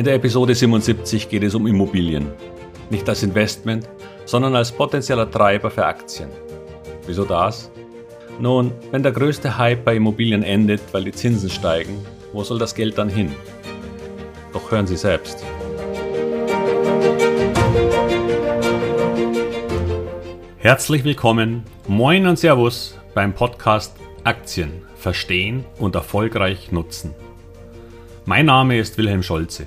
In der Episode 77 geht es um Immobilien. Nicht als Investment, sondern als potenzieller Treiber für Aktien. Wieso das? Nun, wenn der größte Hype bei Immobilien endet, weil die Zinsen steigen, wo soll das Geld dann hin? Doch hören Sie selbst. Herzlich willkommen, moin und Servus beim Podcast Aktien verstehen und erfolgreich nutzen. Mein Name ist Wilhelm Scholze.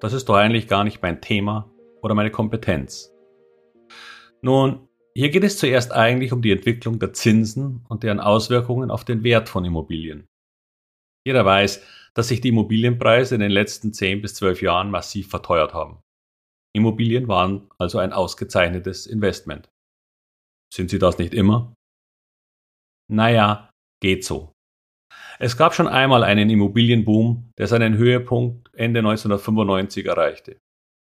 Das ist doch eigentlich gar nicht mein Thema oder meine Kompetenz. Nun, hier geht es zuerst eigentlich um die Entwicklung der Zinsen und deren Auswirkungen auf den Wert von Immobilien. Jeder weiß, dass sich die Immobilienpreise in den letzten 10 bis 12 Jahren massiv verteuert haben. Immobilien waren also ein ausgezeichnetes Investment. Sind sie das nicht immer? Naja, geht so. Es gab schon einmal einen Immobilienboom, der seinen Höhepunkt Ende 1995 erreichte.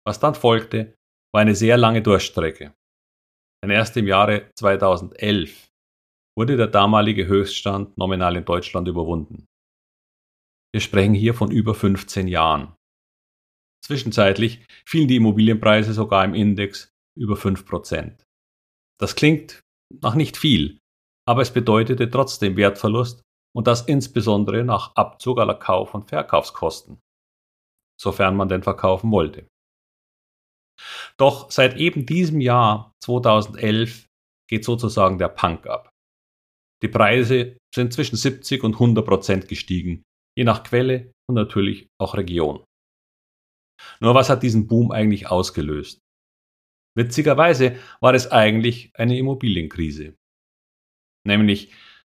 Was dann folgte, war eine sehr lange Durchstrecke. Denn erst im Jahre 2011 wurde der damalige Höchststand nominal in Deutschland überwunden. Wir sprechen hier von über 15 Jahren. Zwischenzeitlich fielen die Immobilienpreise sogar im Index über 5%. Das klingt nach nicht viel, aber es bedeutete trotzdem Wertverlust und das insbesondere nach Abzug aller Kauf- und Verkaufskosten, sofern man denn verkaufen wollte. Doch seit eben diesem Jahr 2011 geht sozusagen der Punk ab. Die Preise sind zwischen 70 und 100 Prozent gestiegen, je nach Quelle und natürlich auch Region. Nur was hat diesen Boom eigentlich ausgelöst? Witzigerweise war es eigentlich eine Immobilienkrise. Nämlich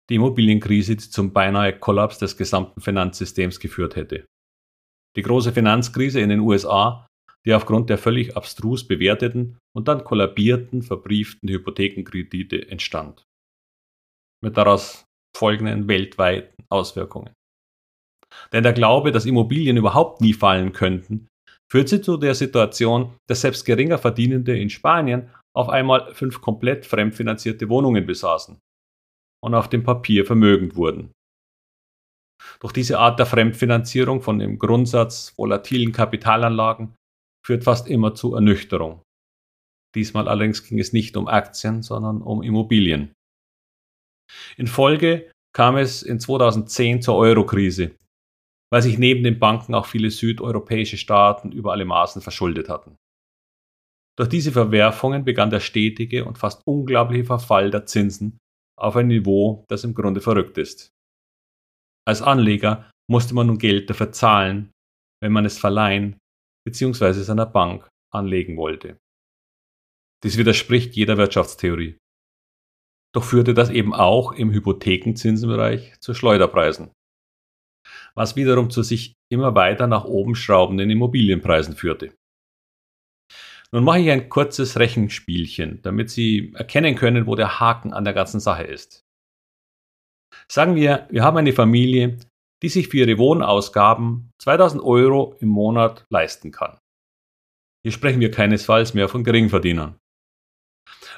die Immobilienkrise, die zum beinahe Kollaps des gesamten Finanzsystems geführt hätte. Die große Finanzkrise in den USA, die aufgrund der völlig abstrus bewerteten und dann kollabierten verbrieften Hypothekenkredite entstand. Mit daraus folgenden weltweiten Auswirkungen. Denn der Glaube, dass Immobilien überhaupt nie fallen könnten, führte zu der Situation, dass selbst geringer Verdienende in Spanien auf einmal fünf komplett fremdfinanzierte Wohnungen besaßen und auf dem Papier vermögend wurden. Doch diese Art der Fremdfinanzierung von dem Grundsatz volatilen Kapitalanlagen führt fast immer zu Ernüchterung. Diesmal allerdings ging es nicht um Aktien, sondern um Immobilien. In Folge kam es in 2010 zur Eurokrise, weil sich neben den Banken auch viele südeuropäische Staaten über alle Maßen verschuldet hatten. Durch diese Verwerfungen begann der stetige und fast unglaubliche Verfall der Zinsen auf ein Niveau, das im Grunde verrückt ist. Als Anleger musste man nun Geld dafür zahlen, wenn man es verleihen bzw. seiner Bank anlegen wollte. Dies widerspricht jeder Wirtschaftstheorie. Doch führte das eben auch im Hypothekenzinsenbereich zu Schleuderpreisen, was wiederum zu sich immer weiter nach oben schraubenden Immobilienpreisen führte. Nun mache ich ein kurzes Rechenspielchen, damit Sie erkennen können, wo der Haken an der ganzen Sache ist. Sagen wir, wir haben eine Familie, die sich für ihre Wohnausgaben 2000 Euro im Monat leisten kann. Hier sprechen wir keinesfalls mehr von Geringverdienern.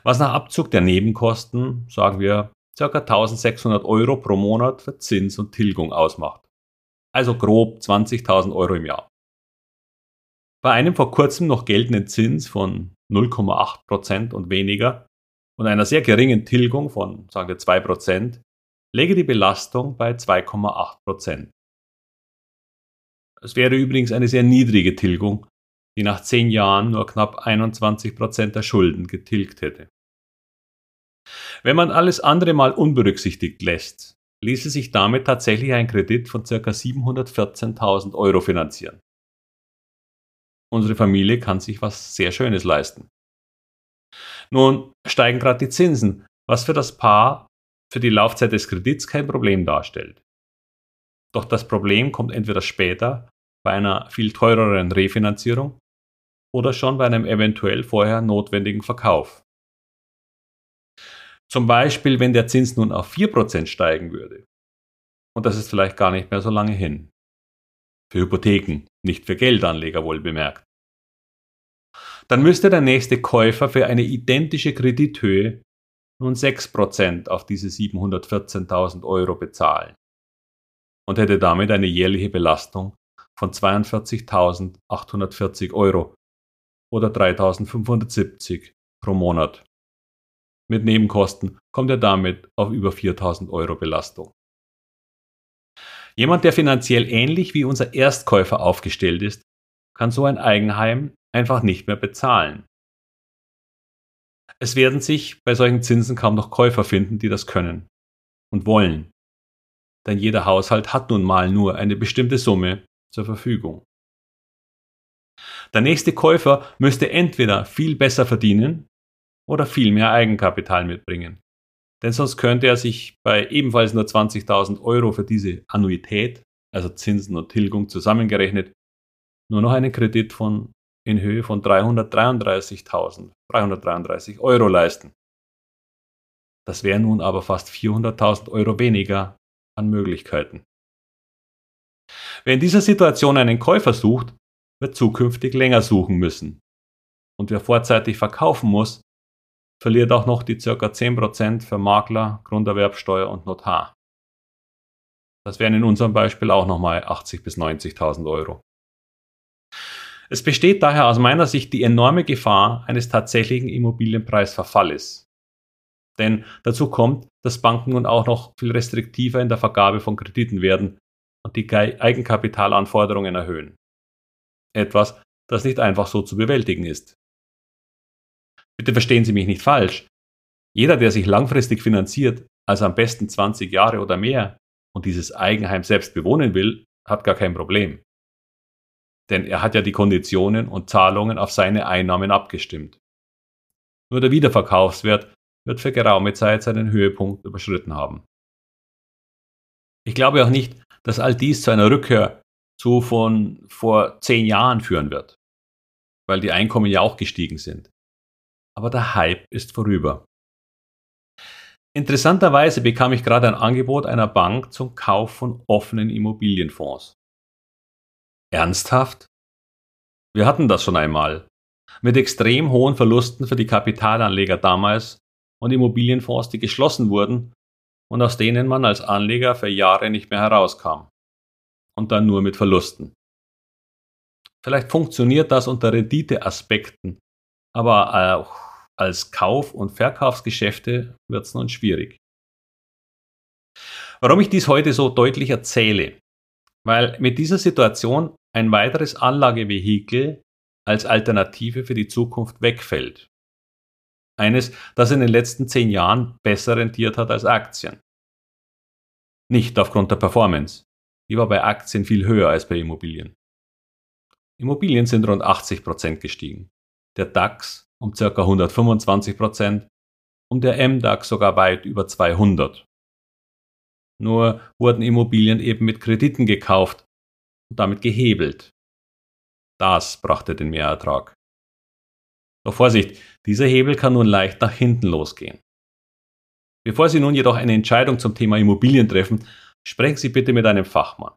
Was nach Abzug der Nebenkosten, sagen wir, ca. 1600 Euro pro Monat für Zins und Tilgung ausmacht. Also grob 20.000 Euro im Jahr. Bei einem vor kurzem noch geltenden Zins von 0,8% und weniger und einer sehr geringen Tilgung von, sagen wir, 2%, läge die Belastung bei 2,8%. Es wäre übrigens eine sehr niedrige Tilgung, die nach 10 Jahren nur knapp 21% der Schulden getilgt hätte. Wenn man alles andere mal unberücksichtigt lässt, ließe sich damit tatsächlich ein Kredit von ca. 714.000 Euro finanzieren. Unsere Familie kann sich was sehr Schönes leisten. Nun steigen gerade die Zinsen, was für das Paar für die Laufzeit des Kredits kein Problem darstellt. Doch das Problem kommt entweder später bei einer viel teureren Refinanzierung oder schon bei einem eventuell vorher notwendigen Verkauf. Zum Beispiel, wenn der Zins nun auf 4% steigen würde. Und das ist vielleicht gar nicht mehr so lange hin. Für Hypotheken, nicht für Geldanleger wohl bemerkt. Dann müsste der nächste Käufer für eine identische Kredithöhe nun 6% auf diese 714.000 Euro bezahlen und hätte damit eine jährliche Belastung von 42.840 Euro oder 3.570 pro Monat. Mit Nebenkosten kommt er damit auf über 4.000 Euro Belastung. Jemand, der finanziell ähnlich wie unser Erstkäufer aufgestellt ist, kann so ein Eigenheim einfach nicht mehr bezahlen. Es werden sich bei solchen Zinsen kaum noch Käufer finden, die das können und wollen. Denn jeder Haushalt hat nun mal nur eine bestimmte Summe zur Verfügung. Der nächste Käufer müsste entweder viel besser verdienen oder viel mehr Eigenkapital mitbringen. Denn sonst könnte er sich bei ebenfalls nur 20.000 Euro für diese Annuität, also Zinsen und Tilgung zusammengerechnet, nur noch einen Kredit von in Höhe von 333.333 Euro leisten. Das wären nun aber fast 400.000 Euro weniger an Möglichkeiten. Wer in dieser Situation einen Käufer sucht, wird zukünftig länger suchen müssen. Und wer vorzeitig verkaufen muss, verliert auch noch die ca. 10% für Makler, Grunderwerbsteuer und Notar. Das wären in unserem Beispiel auch nochmal 80.000 bis 90.000 Euro. Es besteht daher aus meiner Sicht die enorme Gefahr eines tatsächlichen Immobilienpreisverfalles. Denn dazu kommt, dass Banken nun auch noch viel restriktiver in der Vergabe von Krediten werden und die Eigenkapitalanforderungen erhöhen. Etwas, das nicht einfach so zu bewältigen ist. Bitte verstehen Sie mich nicht falsch. Jeder, der sich langfristig finanziert, also am besten 20 Jahre oder mehr, und dieses Eigenheim selbst bewohnen will, hat gar kein Problem. Denn er hat ja die Konditionen und Zahlungen auf seine Einnahmen abgestimmt. Nur der Wiederverkaufswert wird für geraume Zeit seinen Höhepunkt überschritten haben. Ich glaube auch nicht, dass all dies zu einer Rückkehr zu von vor zehn Jahren führen wird, weil die Einkommen ja auch gestiegen sind. Aber der Hype ist vorüber. Interessanterweise bekam ich gerade ein Angebot einer Bank zum Kauf von offenen Immobilienfonds. Ernsthaft? Wir hatten das schon einmal. Mit extrem hohen Verlusten für die Kapitalanleger damals und Immobilienfonds, die geschlossen wurden und aus denen man als Anleger für Jahre nicht mehr herauskam. Und dann nur mit Verlusten. Vielleicht funktioniert das unter Renditeaspekten, aber auch als Kauf- und Verkaufsgeschäfte wird es nun schwierig. Warum ich dies heute so deutlich erzähle? Weil mit dieser Situation ein weiteres Anlagevehikel als Alternative für die Zukunft wegfällt. Eines, das in den letzten zehn Jahren besser rentiert hat als Aktien. Nicht aufgrund der Performance. Die war bei Aktien viel höher als bei Immobilien. Immobilien sind rund 80 Prozent gestiegen. Der DAX um ca. 125 Prozent und der MDAX sogar weit über 200. Nur wurden Immobilien eben mit Krediten gekauft und damit gehebelt. Das brachte den Mehrertrag. Doch Vorsicht, dieser Hebel kann nun leicht nach hinten losgehen. Bevor Sie nun jedoch eine Entscheidung zum Thema Immobilien treffen, sprechen Sie bitte mit einem Fachmann.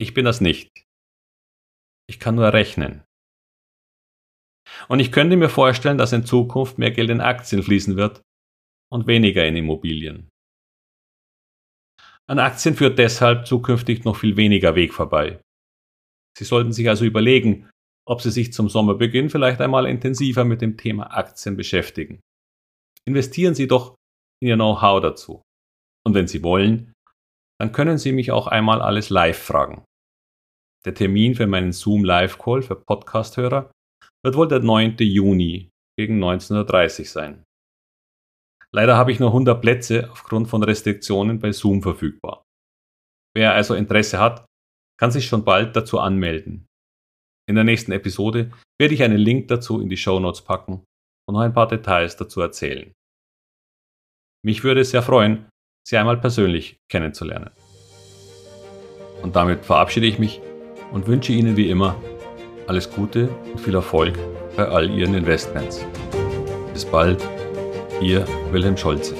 Ich bin das nicht. Ich kann nur rechnen. Und ich könnte mir vorstellen, dass in Zukunft mehr Geld in Aktien fließen wird und weniger in Immobilien. An Aktien führt deshalb zukünftig noch viel weniger Weg vorbei. Sie sollten sich also überlegen, ob Sie sich zum Sommerbeginn vielleicht einmal intensiver mit dem Thema Aktien beschäftigen. Investieren Sie doch in Ihr Know-how dazu. Und wenn Sie wollen, dann können Sie mich auch einmal alles live fragen. Der Termin für meinen Zoom Live Call für Podcast-Hörer wird wohl der 9. Juni gegen 19.30 Uhr sein. Leider habe ich nur 100 Plätze aufgrund von Restriktionen bei Zoom verfügbar. Wer also Interesse hat, kann sich schon bald dazu anmelden. In der nächsten Episode werde ich einen Link dazu in die Show Notes packen und noch ein paar Details dazu erzählen. Mich würde es sehr freuen, Sie einmal persönlich kennenzulernen. Und damit verabschiede ich mich und wünsche Ihnen wie immer alles Gute und viel Erfolg bei all Ihren Investments. Bis bald, Ihr Wilhelm Scholze.